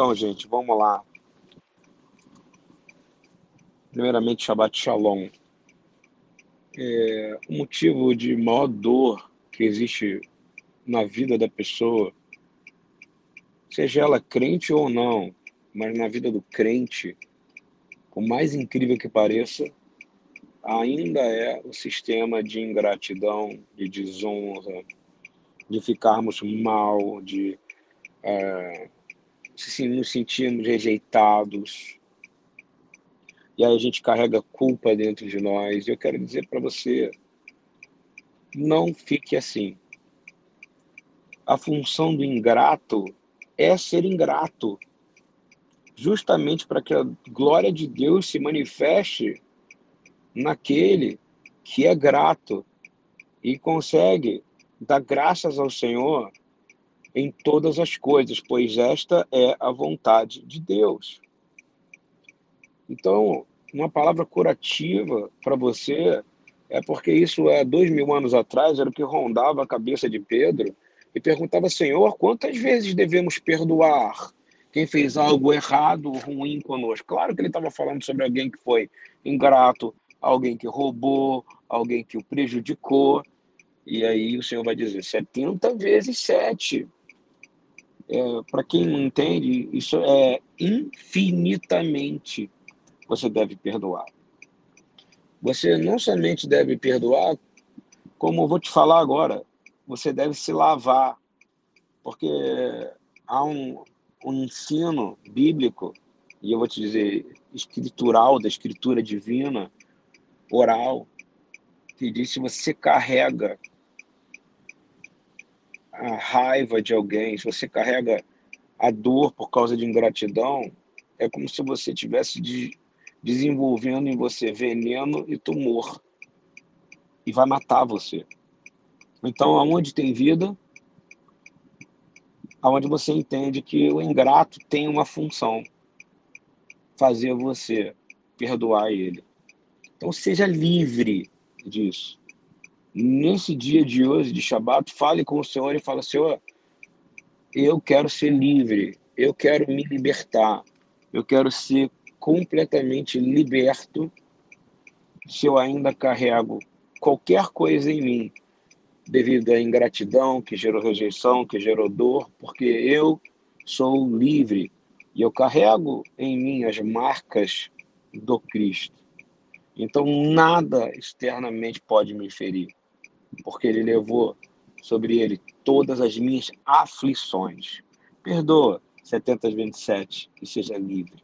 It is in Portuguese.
Então, gente, vamos lá. Primeiramente, Shabbat Shalom. É, o motivo de maior dor que existe na vida da pessoa, seja ela crente ou não, mas na vida do crente, por mais incrível que pareça, ainda é o sistema de ingratidão, de desonra, de ficarmos mal, de é, se nos sentirmos rejeitados. E aí a gente carrega culpa dentro de nós. Eu quero dizer para você, não fique assim. A função do ingrato é ser ingrato, justamente para que a glória de Deus se manifeste naquele que é grato e consegue dar graças ao Senhor em todas as coisas, pois esta é a vontade de Deus. Então, uma palavra curativa para você é porque isso é dois mil anos atrás, era o que rondava a cabeça de Pedro e perguntava, Senhor, quantas vezes devemos perdoar quem fez algo errado, ruim conosco? Claro que ele estava falando sobre alguém que foi ingrato, alguém que roubou, alguém que o prejudicou. E aí o Senhor vai dizer 70 vezes 7. É, Para quem não entende, isso é infinitamente você deve perdoar. Você não somente deve perdoar, como eu vou te falar agora, você deve se lavar, porque há um, um ensino bíblico, e eu vou te dizer, escritural, da escritura divina, oral, que diz se você carrega a raiva de alguém, se você carrega a dor por causa de ingratidão, é como se você tivesse de, desenvolvendo em você veneno e tumor e vai matar você. Então, aonde tem vida, aonde você entende que o ingrato tem uma função, fazer você perdoar ele. Então seja livre disso. Nesse dia de hoje, de Shabat, fale com o Senhor e fale, Senhor, eu quero ser livre, eu quero me libertar, eu quero ser completamente liberto se eu ainda carrego qualquer coisa em mim devido à ingratidão que gerou rejeição, que gerou dor, porque eu sou livre e eu carrego em mim as marcas do Cristo. Então nada externamente pode me ferir, porque ele levou sobre ele todas as minhas aflições. Perdoa 70 vezes 7 e seja livre.